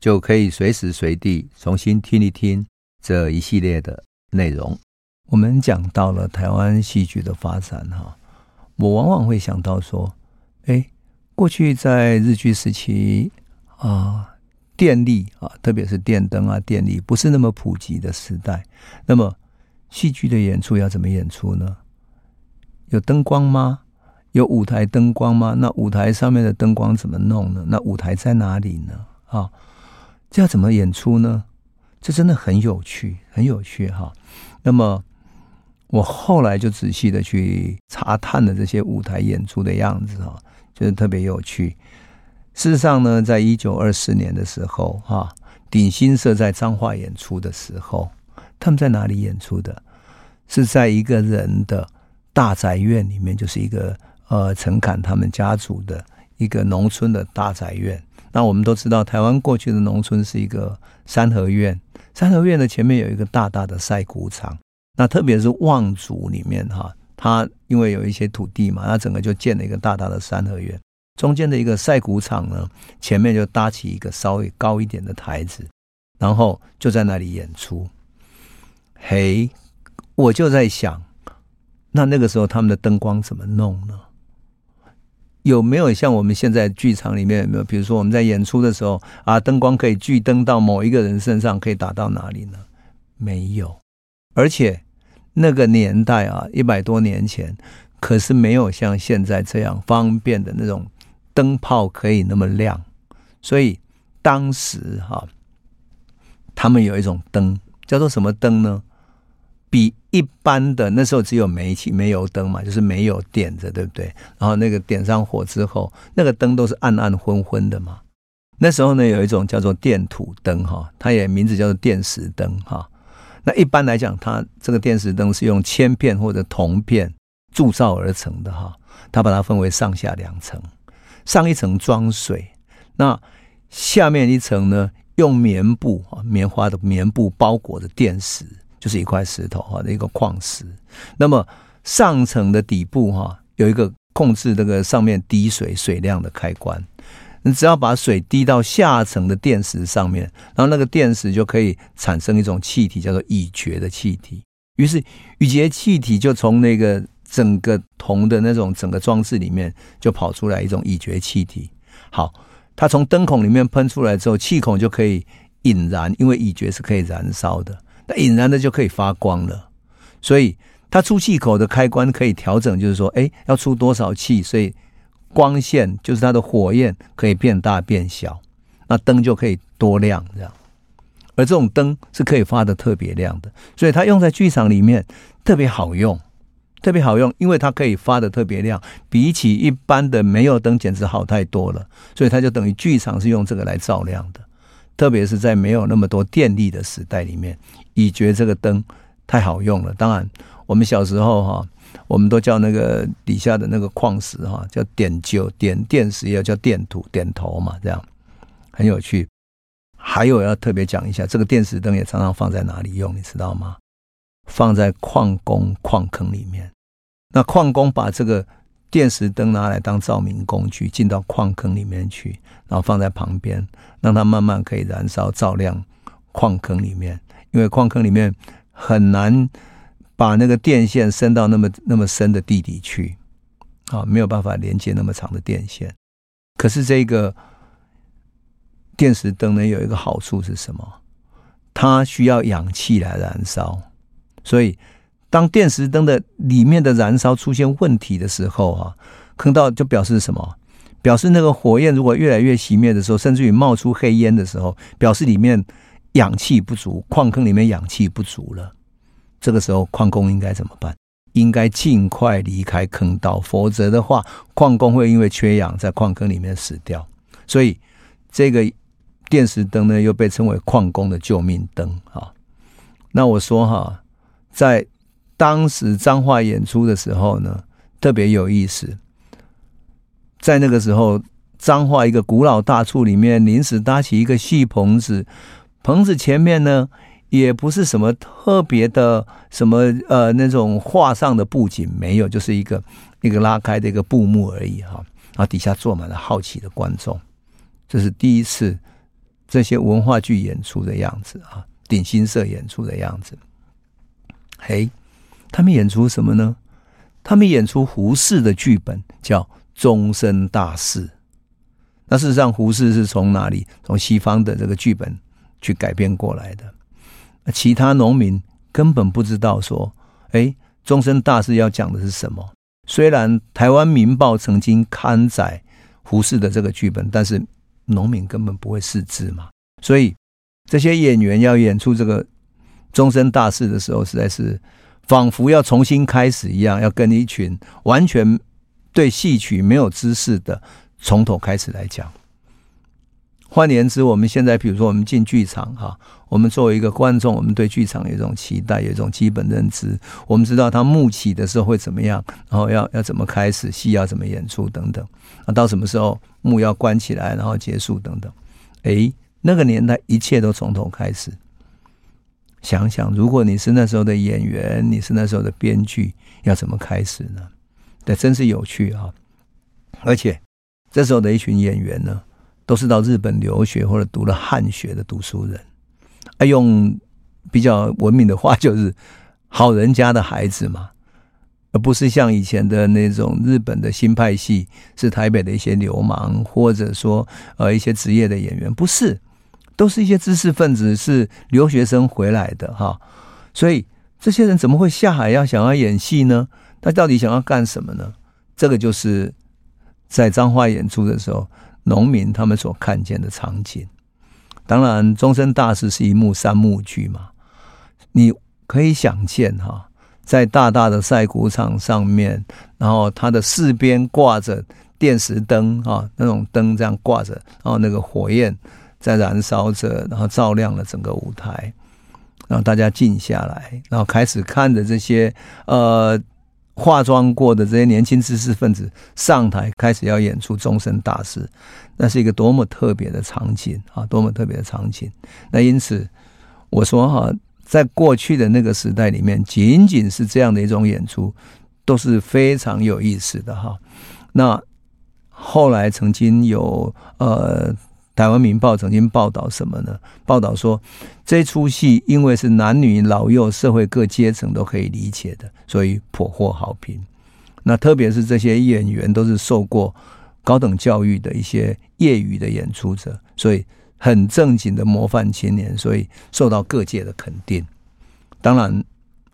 就可以随时随地重新听一听这一系列的内容。我们讲到了台湾戏剧的发展，哈，我往往会想到说，哎，过去在日据时期啊。电力啊，特别是电灯啊，电力不是那么普及的时代。那么，戏剧的演出要怎么演出呢？有灯光吗？有舞台灯光吗？那舞台上面的灯光怎么弄呢？那舞台在哪里呢？啊，这要怎么演出呢？这真的很有趣，很有趣哈。那么，我后来就仔细的去查探了这些舞台演出的样子啊，就是特别有趣。事实上呢，在一九二四年的时候，哈，鼎新社在彰化演出的时候，他们在哪里演出的？是在一个人的大宅院里面，就是一个呃陈侃他们家族的一个农村的大宅院。那我们都知道，台湾过去的农村是一个三合院，三合院的前面有一个大大的晒谷场。那特别是望族里面哈，他因为有一些土地嘛，那整个就建了一个大大的三合院。中间的一个晒谷场呢，前面就搭起一个稍微高一点的台子，然后就在那里演出。嘿，我就在想，那那个时候他们的灯光怎么弄呢？有没有像我们现在剧场里面有没有？比如说我们在演出的时候啊，灯光可以聚灯到某一个人身上，可以打到哪里呢？没有。而且那个年代啊，一百多年前，可是没有像现在这样方便的那种。灯泡可以那么亮，所以当时哈，他们有一种灯叫做什么灯呢？比一般的那时候只有煤气煤油灯嘛，就是没有点着，对不对？然后那个点上火之后，那个灯都是暗暗昏昏的嘛。那时候呢，有一种叫做电土灯哈，它也名字叫做电石灯哈。那一般来讲，它这个电石灯是用铅片或者铜片铸造而成的哈，它把它分为上下两层。上一层装水，那下面一层呢，用棉布啊，棉花的棉布包裹着电石，就是一块石头哈一个矿石。那么上层的底部哈，有一个控制这个上面滴水水量的开关。你只要把水滴到下层的电池上面，然后那个电池就可以产生一种气体，叫做乙炔的气体。于是乙炔气体就从那个。整个铜的那种整个装置里面就跑出来一种乙炔气体。好，它从灯孔里面喷出来之后，气孔就可以引燃，因为乙炔是可以燃烧的。那引燃的就可以发光了。所以它出气口的开关可以调整，就是说，哎，要出多少气，所以光线就是它的火焰可以变大变小，那灯就可以多亮这样。而这种灯是可以发的特别亮的，所以它用在剧场里面特别好用。特别好用，因为它可以发的特别亮，比起一般的煤油灯简直好太多了。所以它就等于剧场是用这个来照亮的，特别是在没有那么多电力的时代里面，乙觉这个灯太好用了。当然，我们小时候哈，我们都叫那个底下的那个矿石哈，叫点灸，点电石要叫电土，点头嘛，这样很有趣。还有要特别讲一下，这个电石灯也常常放在哪里用，你知道吗？放在矿工矿坑里面，那矿工把这个电石灯拿来当照明工具，进到矿坑里面去，然后放在旁边，让它慢慢可以燃烧，照亮矿坑里面。因为矿坑里面很难把那个电线伸到那么那么深的地底去，啊，没有办法连接那么长的电线。可是这个电石灯呢，有一个好处是什么？它需要氧气来燃烧。所以，当电石灯的里面的燃烧出现问题的时候，啊，坑道就表示什么？表示那个火焰如果越来越熄灭的时候，甚至于冒出黑烟的时候，表示里面氧气不足，矿坑里面氧气不足了。这个时候，矿工应该怎么办？应该尽快离开坑道，否则的话，矿工会因为缺氧在矿坑里面死掉。所以，这个电石灯呢，又被称为矿工的救命灯啊。那我说哈，在当时彰化演出的时候呢，特别有意思。在那个时候，彰化一个古老大厝里面临时搭起一个戏棚子，棚子前面呢，也不是什么特别的什么呃那种画上的布景，没有，就是一个一个拉开的一个布幕而已哈。然后底下坐满了好奇的观众，这是第一次这些文化剧演出的样子啊，鼎新社演出的样子。嘿，他们演出什么呢？他们演出胡适的剧本，叫《终身大事》。那事实上，胡适是从哪里？从西方的这个剧本去改编过来的。其他农民根本不知道说，哎，《终身大事》要讲的是什么？虽然台湾《民报》曾经刊载胡适的这个剧本，但是农民根本不会识字嘛。所以这些演员要演出这个《终身大事》的时候，实在是仿佛要重新开始一样，要跟一群完全对戏曲没有知识的从头开始来讲。换言之，我们现在比如说我们进剧场哈，我们作为一个观众，我们对剧场有一种期待，有一种基本认知。我们知道它幕起的时候会怎么样，然后要要怎么开始，戏要怎么演出等等。那到什么时候幕要关起来，然后结束等等。诶，那个年代一切都从头开始。想想，如果你是那时候的演员，你是那时候的编剧，要怎么开始呢？对，真是有趣啊！而且这时候的一群演员呢，都是到日本留学或者读了汉学的读书人，啊，用比较文明的话就是好人家的孩子嘛，而不是像以前的那种日本的新派系，是台北的一些流氓，或者说呃一些职业的演员，不是，都是一些知识分子，是留学生回来的哈。所以这些人怎么会下海要想要演戏呢？他到底想要干什么呢？这个就是在彰化演出的时候。农民他们所看见的场景，当然，终身大事是一幕三幕剧嘛。你可以想见哈，在大大的赛谷场上面，然后他的四边挂着电石灯啊，那种灯这样挂着，然后那个火焰在燃烧着，然后照亮了整个舞台，让大家静下来，然后开始看着这些呃。化妆过的这些年轻知识分子上台开始要演出终身大事，那是一个多么特别的场景啊！多么特别的场景。那因此我说哈，在过去的那个时代里面，仅仅是这样的一种演出都是非常有意思的哈。那后来曾经有呃。台湾《民报》曾经报道什么呢？报道说，这出戏因为是男女老幼、社会各阶层都可以理解的，所以颇获好评。那特别是这些演员都是受过高等教育的一些业余的演出者，所以很正经的模范青年，所以受到各界的肯定。当然。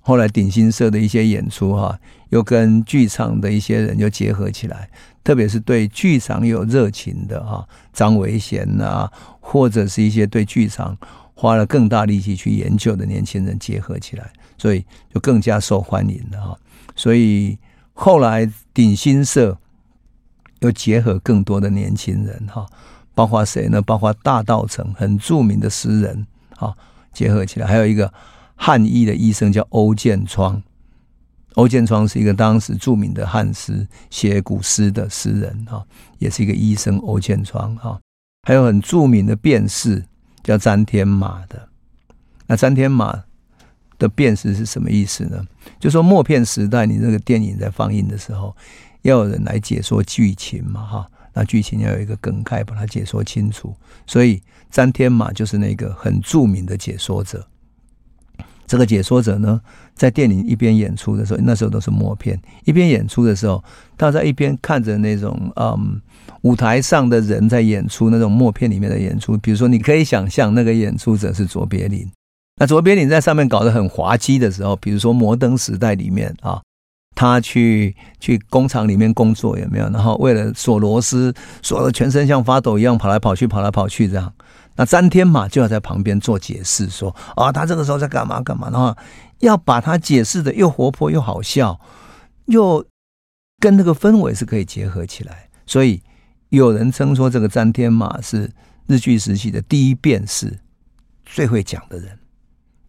后来鼎新社的一些演出哈，又跟剧场的一些人又结合起来，特别是对剧场有热情的哈，张维贤啊，或者是一些对剧场花了更大力气去研究的年轻人结合起来，所以就更加受欢迎了哈。所以后来鼎新社又结合更多的年轻人哈，包括谁呢？包括大道城很著名的诗人哈，结合起来，还有一个。汉医的医生叫欧建窗，欧建窗是一个当时著名的汉诗写古诗的诗人哈，也是一个医生欧建窗哈。还有很著名的辩士叫詹天马的，那詹天马的辩士是什么意思呢？就说默片时代，你这个电影在放映的时候，要有人来解说剧情嘛哈，那剧情要有一个梗概把它解说清楚，所以詹天马就是那个很著名的解说者。这个解说者呢，在电影一边演出的时候，那时候都是默片。一边演出的时候，他在一边看着那种嗯舞台上的人在演出那种默片里面的演出。比如说，你可以想象那个演出者是卓别林。那卓别林在上面搞得很滑稽的时候，比如说《摩登时代》里面啊，他去去工厂里面工作有没有？然后为了锁螺丝，锁的全身像发抖一样，跑来跑去，跑来跑去这样。那詹天马就要在旁边做解释，说啊，他这个时候在干嘛干嘛，然后要把他解释的又活泼又好笑，又跟那个氛围是可以结合起来。所以有人称说这个詹天马是日据时期的第一辩士，最会讲的人。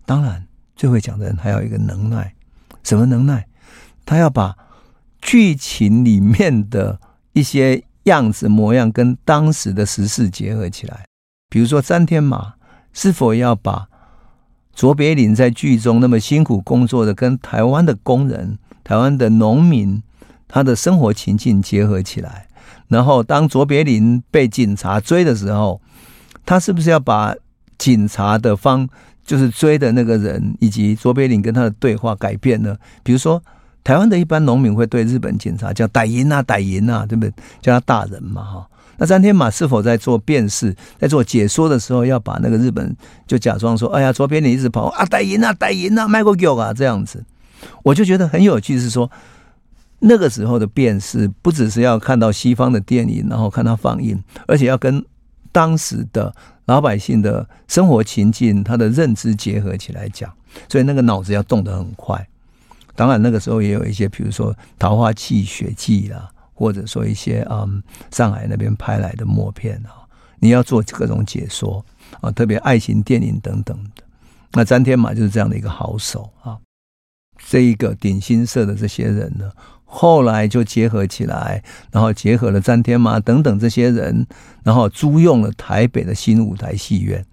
当然，最会讲的人还有一个能耐，什么能耐？他要把剧情里面的一些样子模样跟当时的时事结合起来。比如说，詹天马是否要把卓别林在剧中那么辛苦工作的，跟台湾的工人、台湾的农民他的生活情境结合起来？然后，当卓别林被警察追的时候，他是不是要把警察的方，就是追的那个人，以及卓别林跟他的对话改变呢？比如说，台湾的一般农民会对日本警察叫“歹银啊，歹银啊”，对不对？叫他大人嘛，哈。那詹天马是否在做辩士，在做解说的时候，要把那个日本就假装说：“哎呀，卓别林一直跑啊，歹银啊，歹银啊，卖过酒啊，这样子。”我就觉得很有趣，是说。那个时候的辨识不只是要看到西方的电影，然后看它放映，而且要跟当时的老百姓的生活情境、他的认知结合起来讲，所以那个脑子要动得很快。当然，那个时候也有一些，比如说《桃花泣血记》啦，或者说一些嗯上海那边拍来的默片啊，你要做各种解说啊，特别爱情电影等等的。那詹天马就是这样的一个好手啊。这一个鼎新社的这些人呢，后来就结合起来，然后结合了詹天马等等这些人，然后租用了台北的新舞台戏院。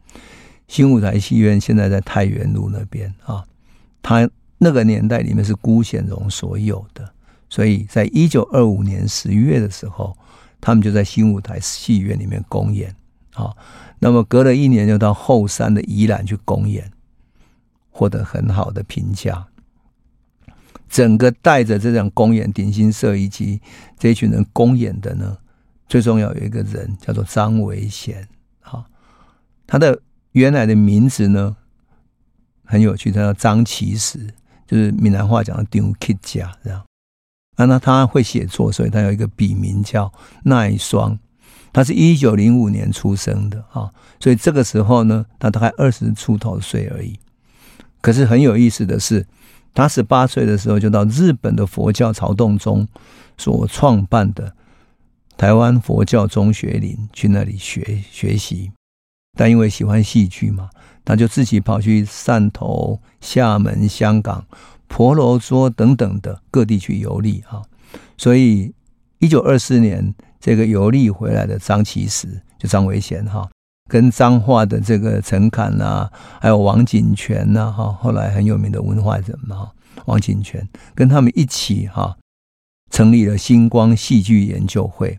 新舞台戏院现在在太原路那边啊，他那个年代里面是辜显荣所有的，所以在一九二五年十月的时候，他们就在新舞台戏院里面公演啊。那么隔了一年，就到后山的宜兰去公演，获得很好的评价。整个带着这场公演，鼎新社以及这群人公演的呢，最重要有一个人叫做张维贤，哈，他的原来的名字呢很有趣，他叫张其实，就是闽南话讲的张启家这样。那他会写作，所以他有一个笔名叫奈双。他是一九零五年出生的啊，所以这个时候呢，他大概二十出头岁而已。可是很有意思的是。他十八岁的时候就到日本的佛教曹洞宗所创办的台湾佛教中学林去那里学学习，但因为喜欢戏剧嘛，他就自己跑去汕头、厦门、香港、婆罗洲等等的各地去游历啊。所以，一九二四年这个游历回来的张其实就张维贤哈。跟彰化的这个陈侃啊，还有王景泉呐，哈，后来很有名的文化人嘛，王景泉跟他们一起哈，成立了星光戏剧研究会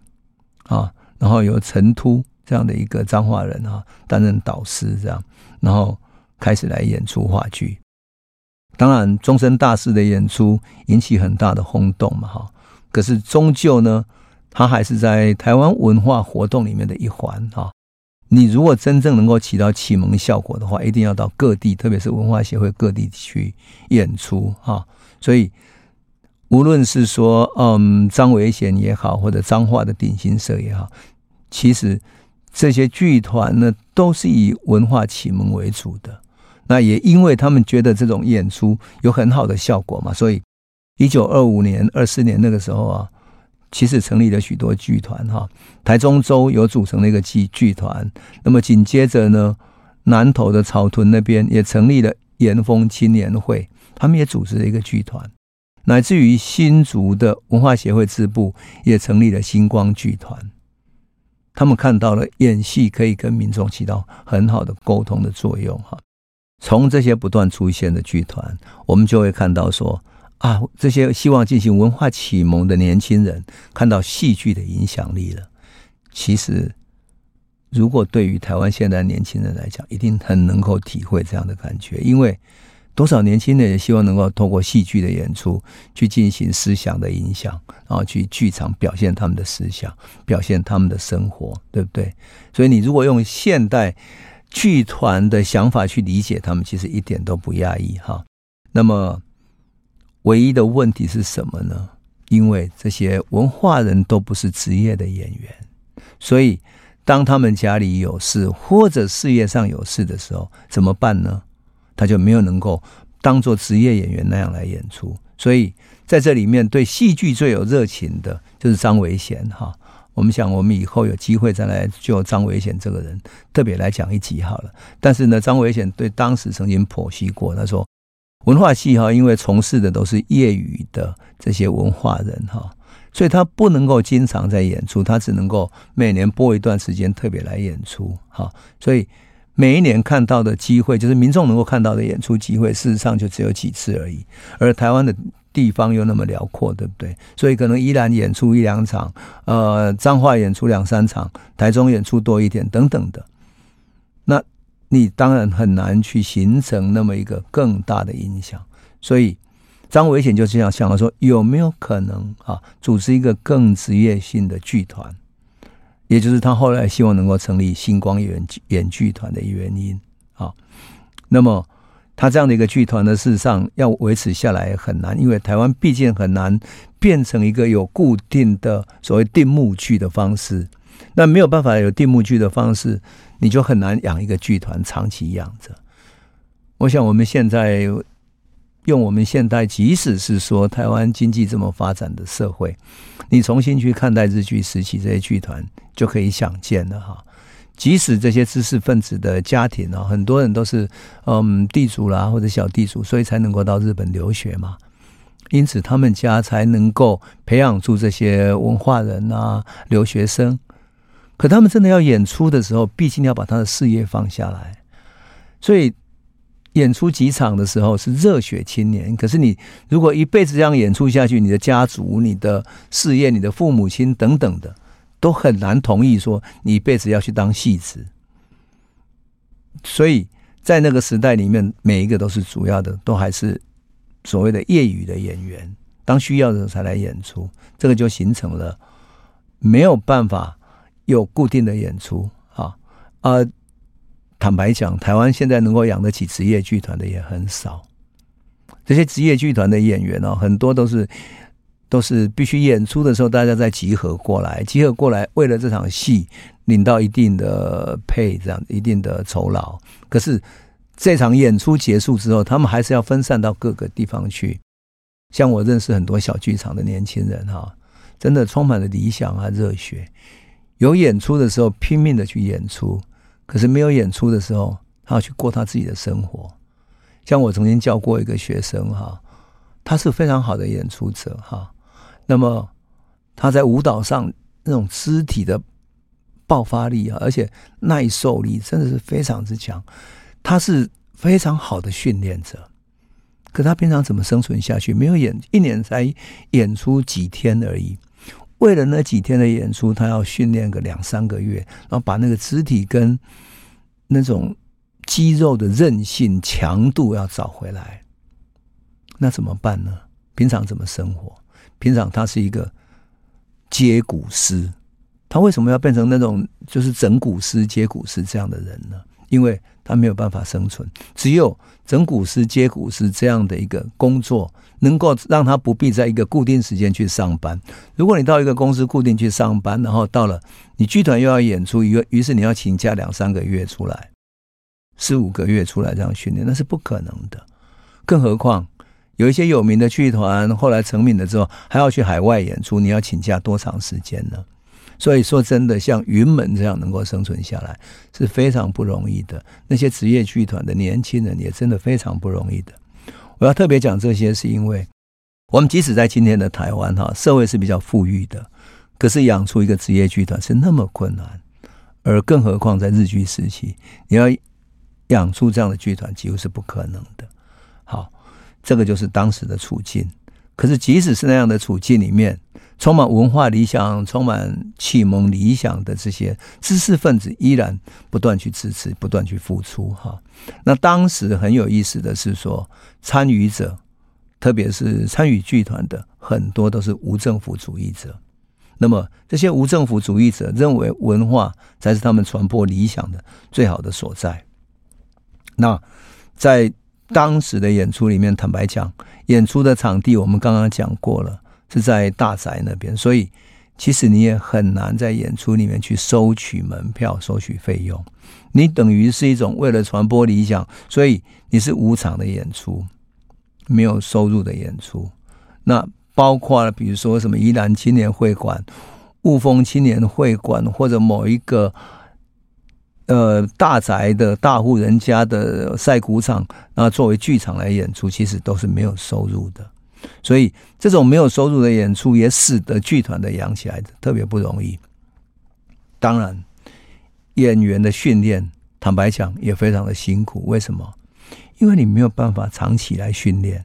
啊，然后由陈突这样的一个彰化人啊担任导师，这样，然后开始来演出话剧。当然，终身大事的演出引起很大的轰动嘛，哈，可是终究呢，他还是在台湾文化活动里面的一环哈。你如果真正能够起到启蒙效果的话，一定要到各地，特别是文化协会各地去演出哈。所以，无论是说嗯张维贤也好，或者彰化的鼎新社也好，其实这些剧团呢都是以文化启蒙为主的。那也因为他们觉得这种演出有很好的效果嘛，所以一九二五年、二四年那个时候啊。其实成立了许多剧团哈，台中州有组成了一个剧剧团，那么紧接着呢，南投的草屯那边也成立了延丰青年会，他们也组织了一个剧团，乃至于新竹的文化协会支部也成立了星光剧团，他们看到了演戏可以跟民众起到很好的沟通的作用哈，从这些不断出现的剧团，我们就会看到说。啊，这些希望进行文化启蒙的年轻人看到戏剧的影响力了。其实，如果对于台湾现在年轻人来讲，一定很能够体会这样的感觉，因为多少年轻人也希望能够透过戏剧的演出去进行思想的影响，然后去剧场表现他们的思想，表现他们的生活，对不对？所以，你如果用现代剧团的想法去理解他们，其实一点都不压抑哈。那么。唯一的问题是什么呢？因为这些文化人都不是职业的演员，所以当他们家里有事或者事业上有事的时候，怎么办呢？他就没有能够当做职业演员那样来演出。所以在这里面，对戏剧最有热情的就是张维贤哈，我们想，我们以后有机会再来就张维贤这个人特别来讲一集好了。但是呢，张维贤对当时曾经剖析过，他说，文化系哈，因为从事的都是业余的这些文化人哈，所以他不能够经常在演出，他只能够每年播一段时间特别来演出哈。所以每一年看到的机会，就是民众能够看到的演出机会，事实上就只有几次而已。而台湾的。地方又那么辽阔，对不对？所以可能依然演出一两场，呃，彰化演出两三场，台中演出多一点，等等的。那你当然很难去形成那么一个更大的影响。所以张维贤就这样想了，说有没有可能啊，组织一个更职业性的剧团？也就是他后来希望能够成立星光演演剧团的原因啊。那么。他这样的一个剧团呢，事实上要维持下来很难，因为台湾毕竟很难变成一个有固定的所谓定目剧的方式。那没有办法有定目剧的方式，你就很难养一个剧团长期养着。我想我们现在用我们现代，即使是说台湾经济这么发展的社会，你重新去看待日剧时期这些剧团，就可以想见了哈。即使这些知识分子的家庭啊，很多人都是嗯地主啦或者小地主，所以才能够到日本留学嘛。因此他们家才能够培养出这些文化人啊、留学生。可他们真的要演出的时候，毕竟要把他的事业放下来，所以演出几场的时候是热血青年。可是你如果一辈子这样演出下去，你的家族、你的事业、你的父母亲等等的。都很难同意说你一辈子要去当戏子，所以在那个时代里面，每一个都是主要的，都还是所谓的业余的演员，当需要的时候才来演出，这个就形成了没有办法有固定的演出啊啊！坦白讲，台湾现在能够养得起职业剧团的也很少，这些职业剧团的演员哦，很多都是。都是必须演出的时候，大家再集合过来，集合过来，为了这场戏领到一定的 pay，这样一定的酬劳。可是这场演出结束之后，他们还是要分散到各个地方去。像我认识很多小剧场的年轻人哈，真的充满了理想啊、热血。有演出的时候拼命的去演出，可是没有演出的时候，他要去过他自己的生活。像我曾经教过一个学生哈，他是非常好的演出者哈。那么他在舞蹈上那种肢体的爆发力啊，而且耐受力真的是非常之强。他是非常好的训练者，可他平常怎么生存下去？没有演，一年才演出几天而已。为了那几天的演出，他要训练个两三个月，然后把那个肢体跟那种肌肉的韧性、强度要找回来。那怎么办呢？平常怎么生活？平常他是一个接骨师，他为什么要变成那种就是整骨师、接骨师这样的人呢？因为他没有办法生存，只有整骨师、接骨师这样的一个工作，能够让他不必在一个固定时间去上班。如果你到一个公司固定去上班，然后到了你剧团又要演出，于于是你要请假两三个月出来，四五个月出来这样训练，那是不可能的。更何况。有一些有名的剧团，后来成名了之后，还要去海外演出，你要请假多长时间呢？所以说真的，像云门这样能够生存下来是非常不容易的。那些职业剧团的年轻人也真的非常不容易的。我要特别讲这些，是因为我们即使在今天的台湾哈，社会是比较富裕的，可是养出一个职业剧团是那么困难，而更何况在日据时期，你要养出这样的剧团几乎是不可能的。好。这个就是当时的处境，可是即使是那样的处境里面，充满文化理想、充满启蒙理想的这些知识分子，依然不断去支持、不断去付出。哈，那当时很有意思的是说，参与者，特别是参与剧团的很多都是无政府主义者。那么这些无政府主义者认为文化才是他们传播理想的最好的所在。那在当时的演出里面，坦白讲，演出的场地我们刚刚讲过了，是在大宅那边，所以其实你也很难在演出里面去收取门票、收取费用。你等于是一种为了传播理想，所以你是无偿的演出，没有收入的演出。那包括了比如说什么宜兰青年会馆，雾峰青年会馆或者某一个呃大宅的大户人家的晒谷场，那作为剧场来演出，其实都是没有收入的。所以这种没有收入的演出，也使得剧团的养起来特别不容易。当然，演员的训练，坦白讲也非常的辛苦。为什么？因为你没有办法长期来训练，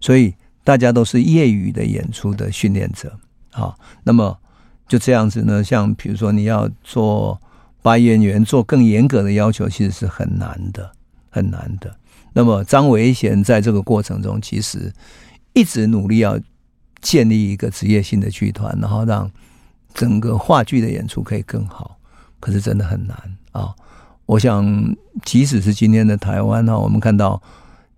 所以大家都是业余的演出的训练者。好，那么就这样子呢？像比如说，你要做把演员做更严格的要求，其实是很难的，很难的。那么张维贤在这个过程中，其实一直努力要建立一个职业性的剧团，然后让整个话剧的演出可以更好。可是真的很难啊！我想，即使是今天的台湾呢，我们看到，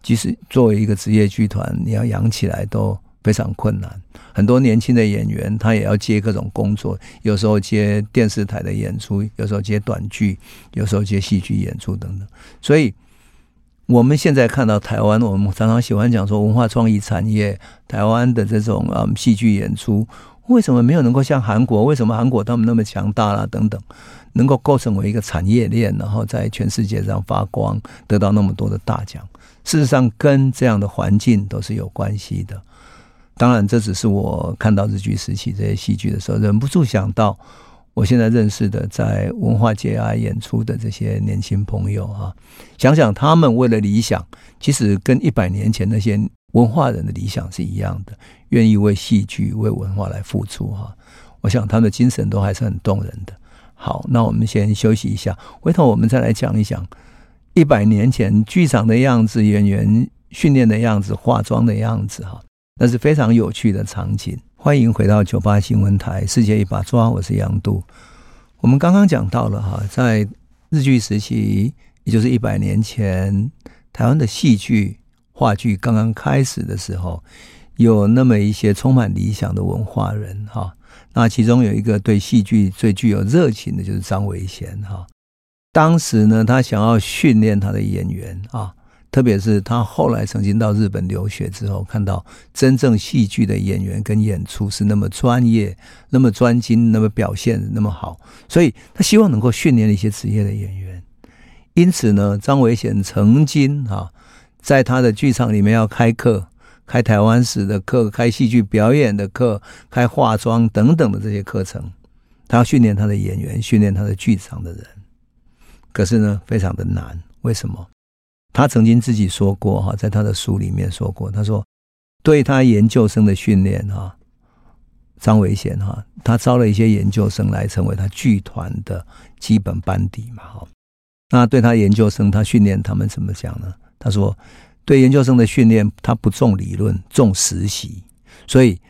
即使作为一个职业剧团，你要养起来都非常困难。很多年轻的演员，他也要接各种工作，有时候接电视台的演出，有时候接短剧，有时候接戏剧演出等等。所以。我们现在看到台湾，我们常常喜欢讲说文化创意产业，台湾的这种啊戏剧演出，为什么没有能够像韩国？为什么韩国他们那么强大啦？等等，能够构成为一个产业链，然后在全世界上发光，得到那么多的大奖？事实上，跟这样的环境都是有关系的。当然，这只是我看到日剧时期这些戏剧的时候，忍不住想到。我现在认识的在文化界啊演出的这些年轻朋友啊，想想他们为了理想，其实跟一百年前那些文化人的理想是一样的，愿意为戏剧、为文化来付出哈。我想他们的精神都还是很动人的。好，那我们先休息一下，回头我们再来讲一讲一百年前剧场的样子、演员训练的样子、化妆的样子哈，那是非常有趣的场景。欢迎回到九八新闻台，世界一把抓，我是杨度。我们刚刚讲到了哈，在日据时期，也就是一百年前，台湾的戏剧、话剧刚刚开始的时候，有那么一些充满理想的文化人哈。那其中有一个对戏剧最具有热情的，就是张维贤哈。当时呢，他想要训练他的演员啊。特别是他后来曾经到日本留学之后，看到真正戏剧的演员跟演出是那么专业、那么专精、那么表现那么好，所以他希望能够训练一些职业的演员。因此呢，张维贤曾经啊，在他的剧场里面要开课，开台湾史的课，开戏剧表演的课，开化妆等等的这些课程，他要训练他的演员，训练他的剧场的人。可是呢，非常的难，为什么？他曾经自己说过哈，在他的书里面说过，他说对他研究生的训练哈，张维贤哈，他招了一些研究生来成为他剧团的基本班底嘛哈。那对他研究生，他训练他们怎么讲呢？他说对研究生的训练，他不重理论，重实习。所以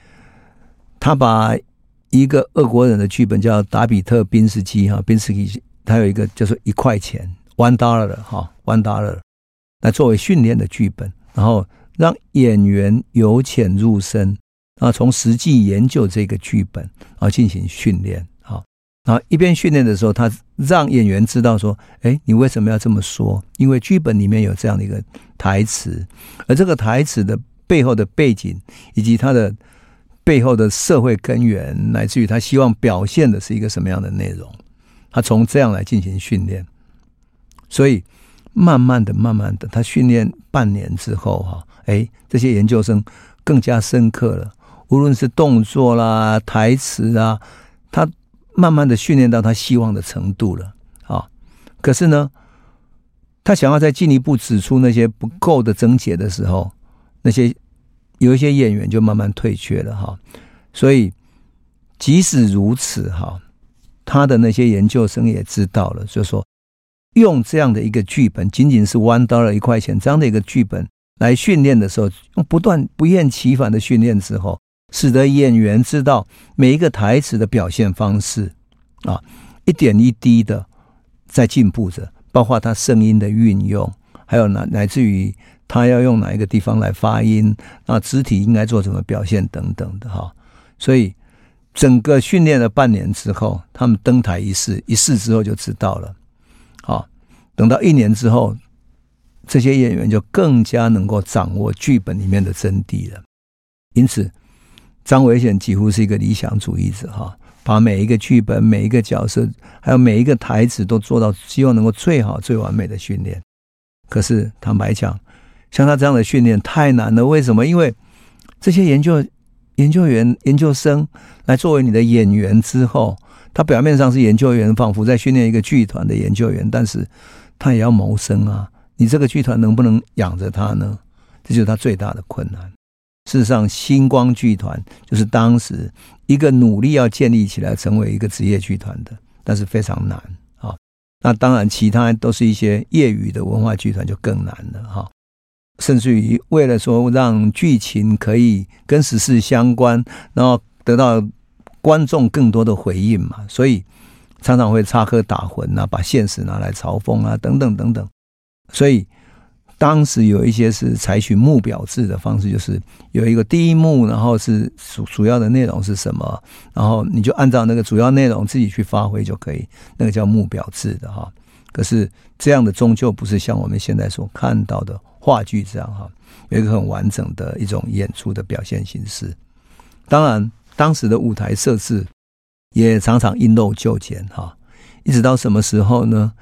他把一个俄国人的剧本叫达比特宾斯基哈，宾斯基他有一个叫做一块钱 one dollar 哈 one dollar。来作为训练的剧本，然后让演员由浅入深，啊从实际研究这个剧本，然后进行训练。啊，然后一边训练的时候，他让演员知道说：“哎，你为什么要这么说？因为剧本里面有这样的一个台词，而这个台词的背后的背景，以及他的背后的社会根源，乃至于他希望表现的是一个什么样的内容，他从这样来进行训练。所以。”慢慢的，慢慢的，他训练半年之后，哈，哎，这些研究生更加深刻了。无论是动作啦、台词啊，他慢慢的训练到他希望的程度了，啊。可是呢，他想要再进一步指出那些不够的症结的时候，那些有一些演员就慢慢退却了，哈。所以，即使如此，哈，他的那些研究生也知道了，就说。用这样的一个剧本，仅仅是 one dollar 一块钱这样的一个剧本来训练的时候，用不断不厌其烦的训练之后，使得演员知道每一个台词的表现方式啊，一点一滴的在进步着，包括他声音的运用，还有乃乃至于他要用哪一个地方来发音，那肢体应该做什么表现等等的哈。所以整个训练了半年之后，他们登台一试，一试之后就知道了。好，等到一年之后，这些演员就更加能够掌握剧本里面的真谛了。因此，张维贤几乎是一个理想主义者哈。把每一个剧本、每一个角色，还有每一个台词都做到，希望能够最好、最完美的训练。可是坦白讲，像他这样的训练太难了。为什么？因为这些研究研究员、研究生来作为你的演员之后，他表面上是研究员，仿佛在训练一个剧团的研究员，但是他也要谋生啊。你这个剧团能不能养着他呢？这就是他最大的困难。事实上，星光剧团就是当时一个努力要建立起来成为一个职业剧团的，但是非常难啊。那当然，其他都是一些业余的文化剧团就更难了哈。甚至于为了说让剧情可以跟时事相关，然后得到观众更多的回应嘛，所以常常会插科打诨啊，把现实拿来嘲讽啊，等等等等，所以。当时有一些是采取目表制的方式，就是有一个第一幕，然后是主主要的内容是什么，然后你就按照那个主要内容自己去发挥就可以，那个叫目表制的哈。可是这样的终究不是像我们现在所看到的话剧这样哈，有一个很完整的一种演出的表现形式。当然，当时的舞台设置也常常因陋就简哈，一直到什么时候呢？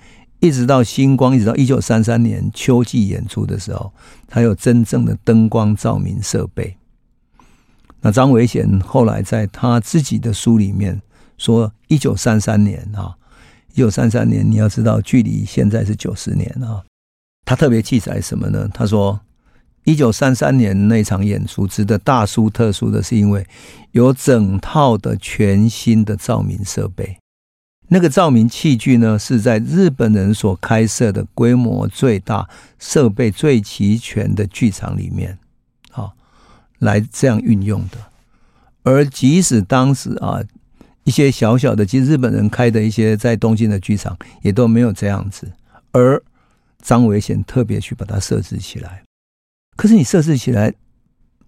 一直到星光，一直到一九三三年秋季演出的时候，才有真正的灯光照明设备。那张维贤后来在他自己的书里面说，一九三三年啊，一九三三年，你要知道距离现在是九十年啊。他特别记载什么呢？他说，一九三三年那场演出值得大书特书的是，因为有整套的全新的照明设备。那个照明器具呢，是在日本人所开设的规模最大、设备最齐全的剧场里面，啊，来这样运用的。而即使当时啊，一些小小的，其实日本人开的一些在东京的剧场也都没有这样子。而张维贤特别去把它设置起来。可是你设置起来，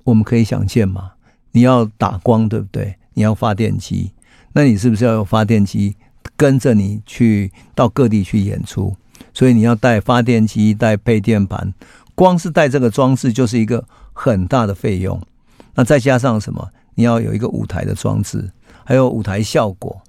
我们可以想见嘛，你要打光，对不对？你要发电机，那你是不是要有发电机？跟着你去到各地去演出，所以你要带发电机、带配电盘，光是带这个装置就是一个很大的费用。那再加上什么？你要有一个舞台的装置，还有舞台效果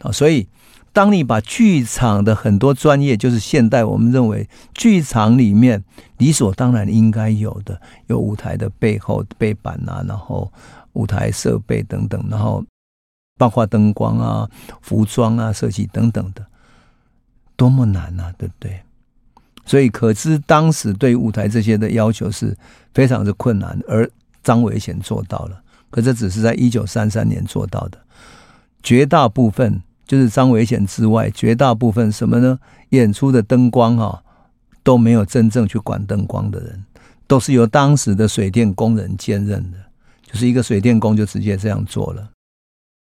啊。所以，当你把剧场的很多专业，就是现代我们认为剧场里面理所当然应该有的，有舞台的背后背板啊，然后舞台设备等等，然后。包括灯光啊、服装啊、设计等等的，多么难啊，对不对？所以可知当时对舞台这些的要求是非常的困难，而张维贤做到了。可这只是在一九三三年做到的，绝大部分就是张伟贤之外，绝大部分什么呢？演出的灯光啊，都没有真正去管灯光的人，都是由当时的水电工人兼任的，就是一个水电工就直接这样做了。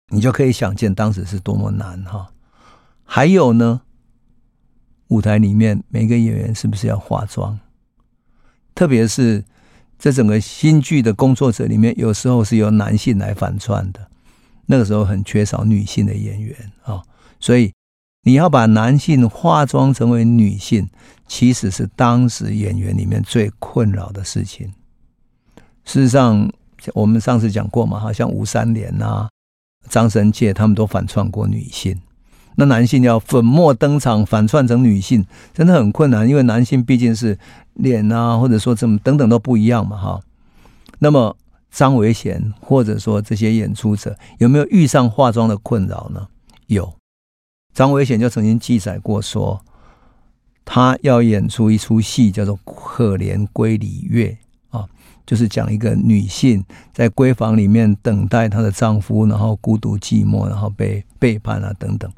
你就可以想见当时是多么难哈。还有呢，舞台里面每个演员是不是要化妆？特别是这整个新剧的工作者里面，有时候是由男性来反串的，那个时候很缺少女性的演员啊。所以你要把男性化妆成为女性，其实是当时演员里面最困扰的事情。事实上，我们上次讲过嘛，好像吴三连呐。张神界他们都反串过女性，那男性要粉墨登场反串成女性，真的很困难，因为男性毕竟是脸啊，或者说怎么等等都不一样嘛，哈。那么张维贤或者说这些演出者有没有遇上化妆的困扰呢？有，张维贤就曾经记载过说，他要演出一出戏叫做《可怜闺里月》。啊就是讲一个女性在闺房里面等待她的丈夫，然后孤独寂寞，然后被背叛啊等等，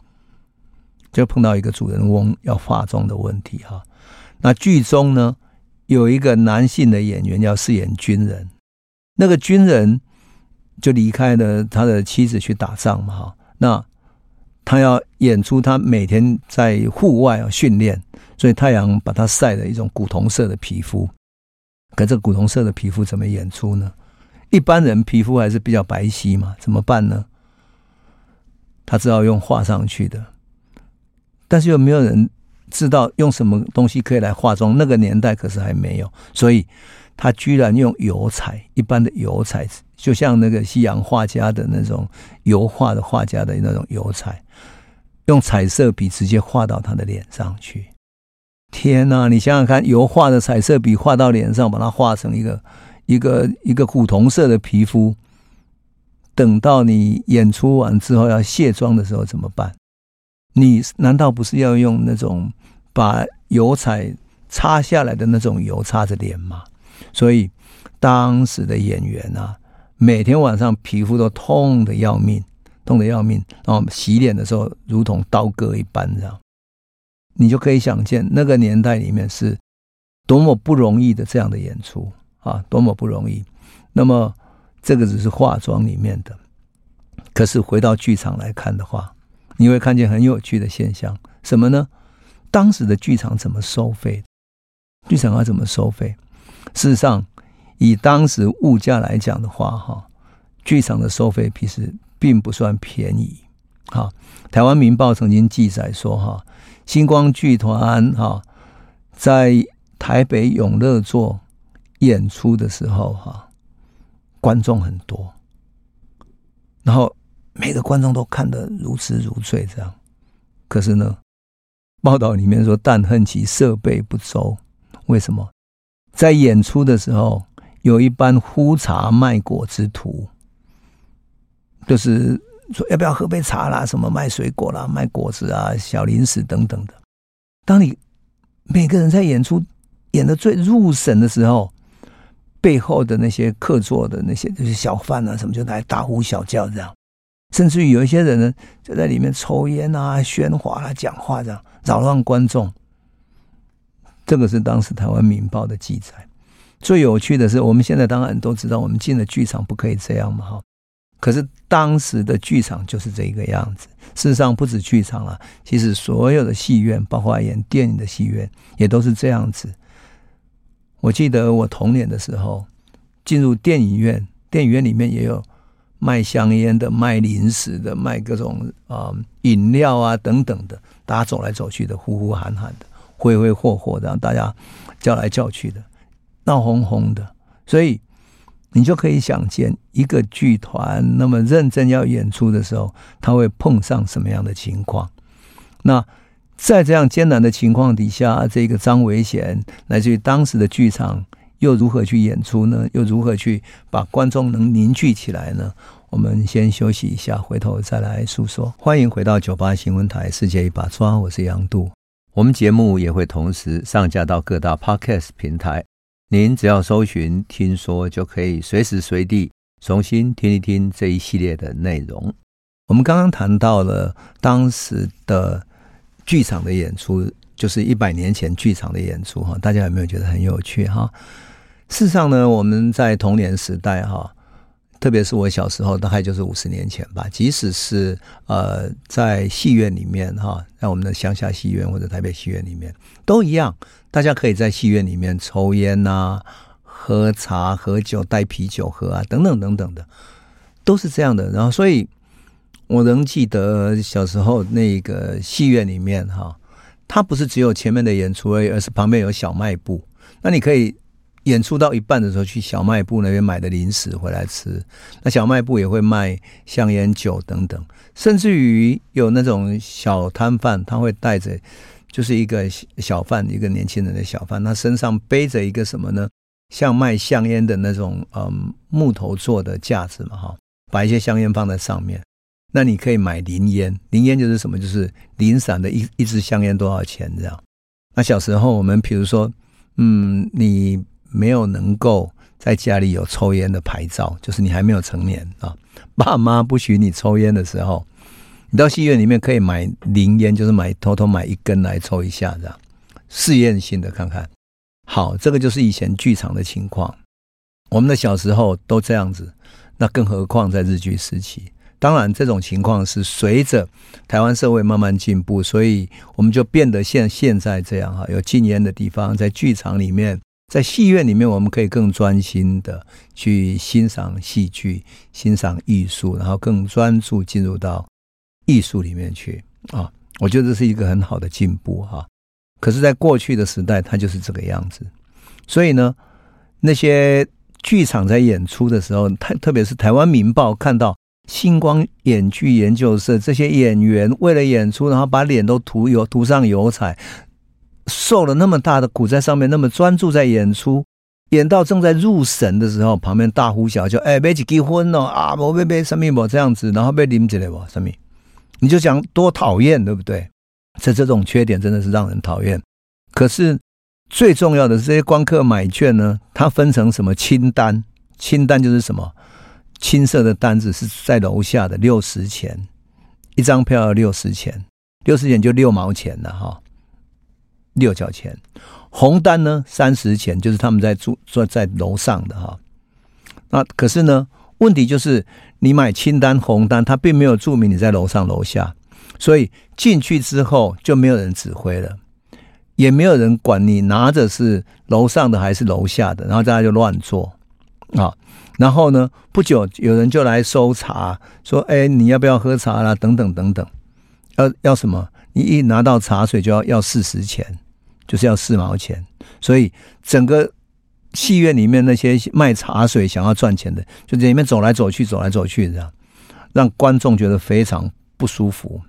就碰到一个主人翁要化妆的问题哈。那剧中呢，有一个男性的演员要饰演军人，那个军人就离开了他的妻子去打仗嘛哈。那他要演出他每天在户外啊训练，所以太阳把他晒了一种古铜色的皮肤。可这古铜色的皮肤怎么演出呢？一般人皮肤还是比较白皙嘛，怎么办呢？他只好用画上去的，但是又没有人知道用什么东西可以来化妆。那个年代可是还没有，所以他居然用油彩，一般的油彩，就像那个西洋画家的那种油画的画家的那种油彩，用彩色笔直接画到他的脸上去。天哪，你想想看，油画的彩色笔画到脸上，把它画成一个一个一个古铜色的皮肤，等到你演出完之后要卸妆的时候怎么办？你难道不是要用那种把油彩擦下来的那种油擦着脸吗？所以，当时的演员啊，每天晚上皮肤都痛得要命，痛得要命，然后洗脸的时候如同刀割一般，这样，你就可以想见那个年代里面是多么不容易的这样的演出啊，多么不容易。那么，这个只是化妆里面的，可是回到剧场来看的话，你会看见很有趣的现象，什么呢？当时的剧场怎么收费？剧场要怎么收费？事实上，以当时物价来讲的话，哈，剧场的收费其实并不算便宜。哈，台湾民报曾经记载说，哈，星光剧团哈在台北永乐座演出的时候，哈，观众很多，然后每个观众都看得如痴如醉，这样。可是呢，报道里面说，但恨其设备不周，为什么？在演出的时候，有一班呼茶卖果之徒，就是说要不要喝杯茶啦，什么卖水果啦、卖果子啊、小零食等等的。当你每个人在演出演的最入神的时候，背后的那些客座的那些就是小贩啊，什么就来大呼小叫这样，甚至于有一些人呢就在里面抽烟啊、喧哗啊、讲话这样，扰乱观众。这个是当时台湾民报的记载。最有趣的是，我们现在当然都知道，我们进了剧场不可以这样嘛，哈。可是当时的剧场就是这个样子。事实上，不止剧场了，其实所有的戏院，包括演电影的戏院，也都是这样子。我记得我童年的时候，进入电影院，电影院里面也有卖香烟的、卖零食的、卖各种啊、嗯、饮料啊等等的，大家走来走去的，呼呼喊喊的。挥挥霍霍的，让大家叫来叫去的，闹哄哄的，所以你就可以想见，一个剧团那么认真要演出的时候，他会碰上什么样的情况？那在这样艰难的情况底下，这个张维贤来自于当时的剧场，又如何去演出呢？又如何去把观众能凝聚起来呢？我们先休息一下，回头再来诉说。欢迎回到九八新闻台《世界一把抓》，我是杨度。我们节目也会同时上架到各大 Podcast 平台，您只要搜寻“听说”，就可以随时随地重新听一听这一系列的内容。我们刚刚谈到了当时的剧场的演出，就是一百年前剧场的演出，哈，大家有没有觉得很有趣？哈，事实上呢，我们在童年时代，哈。特别是我小时候，大概就是五十年前吧。即使是呃，在戏院里面哈，在我们的乡下戏院或者台北戏院里面，都一样，大家可以在戏院里面抽烟呐、喝茶、喝酒、带啤酒喝啊，等等等等的，都是这样的。然后，所以我仍记得小时候那个戏院里面哈，它不是只有前面的演出而已，而是旁边有小卖部，那你可以。演出到一半的时候，去小卖部那边买的零食回来吃。那小卖部也会卖香烟、酒等等，甚至于有那种小摊贩，他会带着，就是一个小贩，一个年轻人的小贩，他身上背着一个什么呢？像卖香烟的那种，嗯，木头做的架子嘛，哈，把一些香烟放在上面。那你可以买零烟，零烟就是什么？就是零散的一一支香烟多少钱这样？那小时候我们比如说，嗯，你。没有能够在家里有抽烟的牌照，就是你还没有成年啊，爸妈不许你抽烟的时候，你到戏院里面可以买零烟，就是买偷偷买一根来抽一下，这样试验性的看看。好，这个就是以前剧场的情况。我们的小时候都这样子，那更何况在日据时期。当然，这种情况是随着台湾社会慢慢进步，所以我们就变得像现在这样哈，有禁烟的地方，在剧场里面。在戏院里面，我们可以更专心的去欣赏戏剧、欣赏艺术，然后更专注进入到艺术里面去啊！我觉得这是一个很好的进步哈。可是，在过去的时代，它就是这个样子。所以呢，那些剧场在演出的时候，特特别是台湾民报看到星光演剧研究社这些演员为了演出，然后把脸都涂油涂上油彩，受了那么大的苦在上面，那么专注在演出，演到正在入神的时候，旁边大呼小叫，哎，别去结婚了啊，我别别，什么这样子，然后被拎起来吧，什么，你就讲多讨厌，对不对？这这种缺点真的是让人讨厌。可是最重要的，这些观客买券呢，它分成什么清单？清单就是什么？青色的单子是在楼下的六十钱，一张票要六十钱，六十钱就六毛钱了哈，六角钱。红单呢，三十钱，就是他们在住坐在楼上的哈。那可是呢，问题就是你买清单、红单，它并没有注明你在楼上楼下，所以进去之后就没有人指挥了，也没有人管你拿着是楼上的还是楼下的，然后大家就乱坐啊。然后呢，不久有人就来收茶，说：“哎，你要不要喝茶啦？等等等等，要要什么？你一拿到茶水就要要四十钱。”就是要四毛钱，所以整个戏院里面那些卖茶水想要赚钱的，就在里面走来走去，走来走去这样，让观众觉得非常不舒服。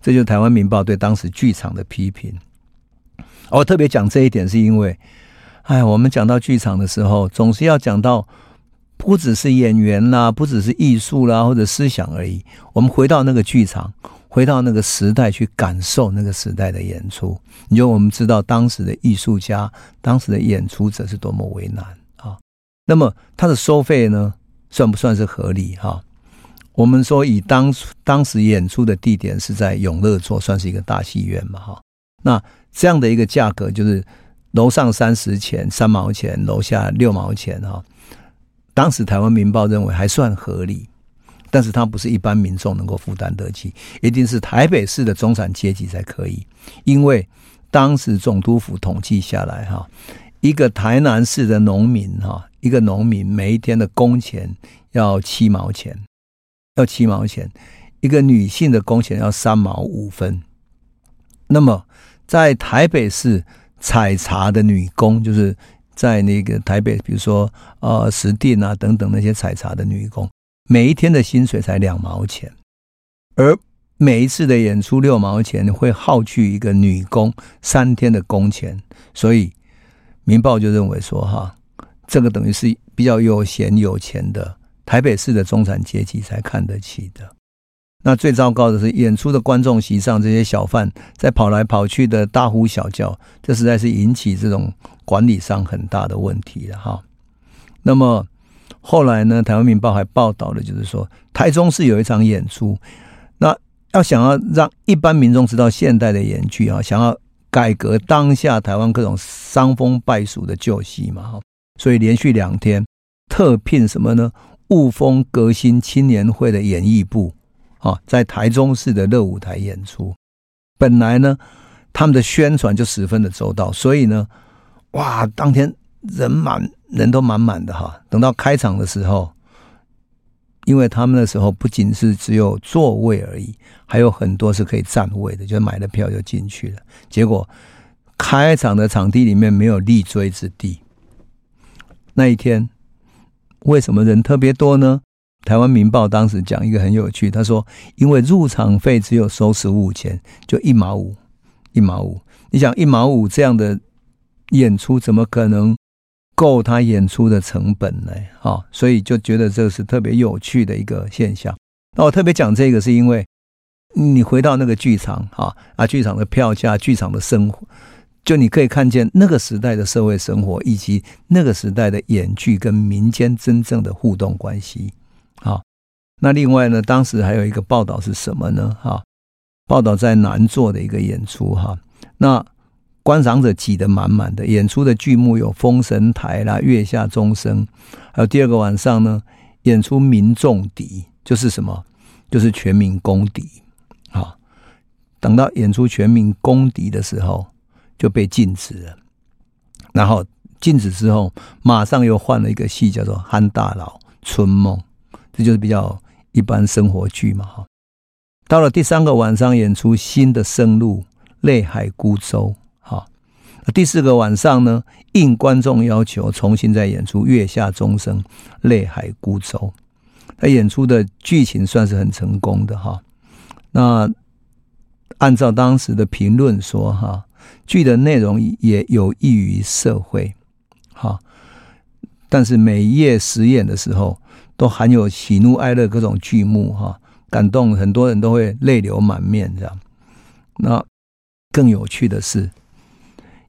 这就是台湾民报对当时剧场的批评。我特别讲这一点，是因为，哎，我们讲到剧场的时候，总是要讲到不只是演员啦，不只是艺术啦，或者思想而已。我们回到那个剧场。回到那个时代去感受那个时代的演出，你就我们知道当时的艺术家、当时的演出者是多么为难啊。那么他的收费呢，算不算是合理哈？我们说以当当时演出的地点是在永乐座，算是一个大戏院嘛哈。那这样的一个价格就是楼上三十钱三毛钱，楼下六毛钱哈。当时台湾民报认为还算合理。但是它不是一般民众能够负担得起，一定是台北市的中产阶级才可以。因为当时总督府统计下来，哈，一个台南市的农民，哈，一个农民每一天的工钱要七毛钱，要七毛钱；一个女性的工钱要三毛五分。那么在台北市采茶的女工，就是在那个台北，比如说呃石碇啊等等那些采茶的女工。每一天的薪水才两毛钱，而每一次的演出六毛钱，会耗去一个女工三天的工钱，所以《民报》就认为说，哈，这个等于是比较有闲有钱的台北市的中产阶级才看得起的。那最糟糕的是，演出的观众席上这些小贩在跑来跑去的大呼小叫，这实在是引起这种管理上很大的问题了，哈。那么。后来呢，台湾民报还报道了，就是说台中市有一场演出，那要想要让一般民众知道现代的演剧啊，想要改革当下台湾各种伤风败俗的旧戏嘛，哈，所以连续两天特聘什么呢？雾峰革新青年会的演艺部啊，在台中市的乐舞台演出。本来呢，他们的宣传就十分的周到，所以呢，哇，当天人满。人都满满的哈，等到开场的时候，因为他们那时候不仅是只有座位而已，还有很多是可以站位的，就买了票就进去了。结果开场的场地里面没有立锥之地。那一天为什么人特别多呢？台湾民报当时讲一个很有趣，他说因为入场费只有收十五钱，就一毛五，一毛五。你想一毛五这样的演出，怎么可能？够他演出的成本呢？哈，所以就觉得这是特别有趣的一个现象。那我特别讲这个，是因为你回到那个剧场，哈啊，剧场的票价、剧场的生活，就你可以看见那个时代的社会生活，以及那个时代的演剧跟民间真正的互动关系。好，那另外呢，当时还有一个报道是什么呢？哈，报道在南座的一个演出，哈，那。观赏者挤得满满的，演出的剧目有《封神台》啦，《月下钟声》，还有第二个晚上呢，演出《民众笛》，就是什么？就是全民公敌。好，等到演出全民公敌的时候，就被禁止了。然后禁止之后，马上又换了一个戏，叫做《憨大佬春梦》，这就是比较一般生活剧嘛。哈，到了第三个晚上，演出新的生路《泪海孤舟》。第四个晚上呢，应观众要求，重新再演出《月下钟声》《泪海孤舟》。他演出的剧情算是很成功的哈。那按照当时的评论说哈，剧的内容也有益于社会哈。但是每一夜实演的时候，都含有喜怒哀乐各种剧目哈，感动很多人都会泪流满面这样。那更有趣的是。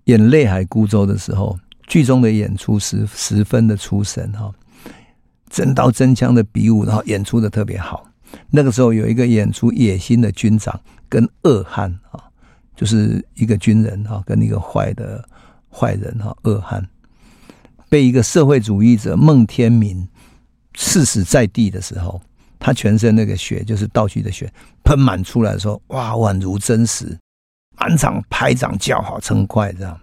演《泪海孤舟》的时候，剧中的演出十十分的出神哈，真刀真枪的比武，然后演出的特别好。那个时候有一个演出野心的军长跟恶汉啊，就是一个军人哈，跟一个坏的坏人哈，恶汉被一个社会主义者孟天明刺死在地的时候，他全身那个血就是道具的血喷满出来的时候，哇，宛如真实。满场拍掌叫好称快，这样。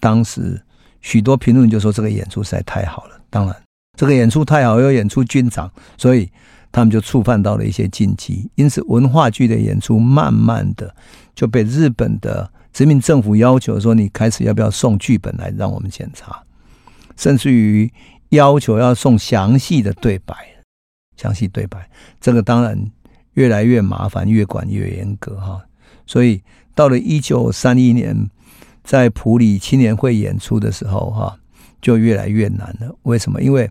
当时许多评论就说这个演出实在太好了。当然，这个演出太好，又演出军长，所以他们就触犯到了一些禁忌。因此，文化剧的演出慢慢的就被日本的殖民政府要求说：“你开始要不要送剧本来让我们检查？”甚至于要求要送详细的对白，详细对白。这个当然越来越麻烦，越管越严格哈。所以。到了一九三一年，在普里青年会演出的时候，哈，就越来越难了。为什么？因为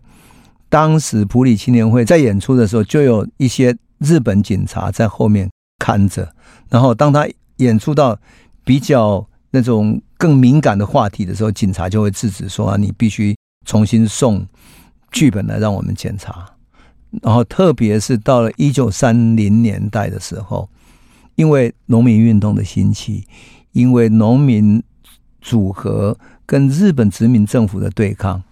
当时普里青年会在演出的时候，就有一些日本警察在后面看着。然后，当他演出到比较那种更敏感的话题的时候，警察就会制止说：“啊，你必须重新送剧本来让我们检查。”然后，特别是到了一九三零年代的时候。因为农民运动的兴起，因为农民组合跟日本殖民政府的对抗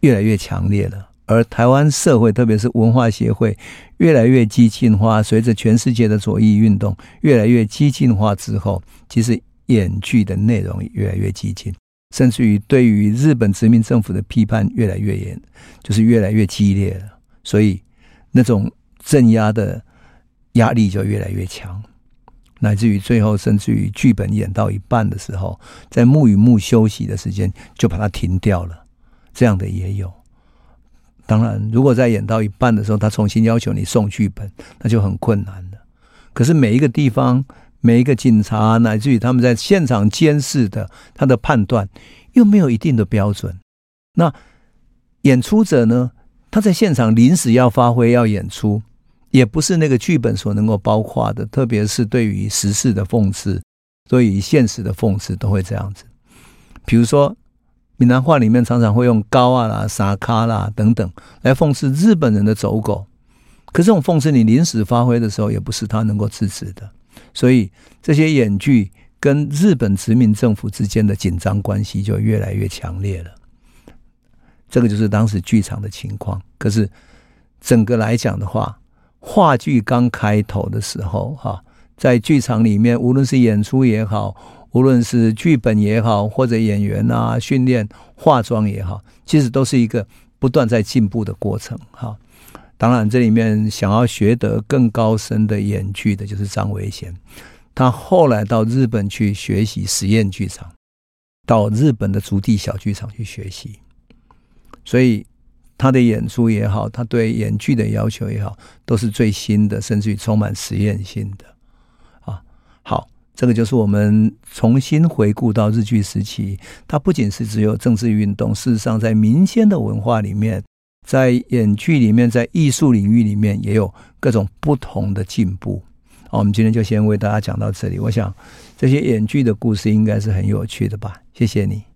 越来越强烈了，而台湾社会，特别是文化协会越来越激进化，随着全世界的左翼运动越来越激进化之后，其实演剧的内容越来越激进，甚至于对于日本殖民政府的批判越来越严，就是越来越激烈了，所以那种镇压的压力就越来越强。乃至于最后，甚至于剧本演到一半的时候，在幕与幕休息的时间就把它停掉了，这样的也有。当然，如果在演到一半的时候，他重新要求你送剧本，那就很困难了。可是每一个地方、每一个警察，乃至于他们在现场监视的，他的判断又没有一定的标准。那演出者呢？他在现场临时要发挥，要演出。也不是那个剧本所能够包括的，特别是对于时事的讽刺，对于现实的讽刺，都会这样子。比如说，闽南话里面常常会用“高啊”啦、“沙卡”啦等等来讽刺日本人的走狗，可这种讽刺你临时发挥的时候，也不是他能够制止的。所以这些演剧跟日本殖民政府之间的紧张关系就越来越强烈了。这个就是当时剧场的情况。可是整个来讲的话，话剧刚开头的时候，哈，在剧场里面，无论是演出也好，无论是剧本也好，或者演员啊训练、化妆也好，其实都是一个不断在进步的过程，哈。当然，这里面想要学得更高深的演剧的，就是张维贤，他后来到日本去学习实验剧场，到日本的足地小剧场去学习，所以。他的演出也好，他对演剧的要求也好，都是最新的，甚至于充满实验性的。啊，好，这个就是我们重新回顾到日剧时期，它不仅是只有政治运动，事实上在民间的文化里面，在演剧里面，在艺术领域里面，也有各种不同的进步。好，我们今天就先为大家讲到这里。我想这些演剧的故事应该是很有趣的吧？谢谢你。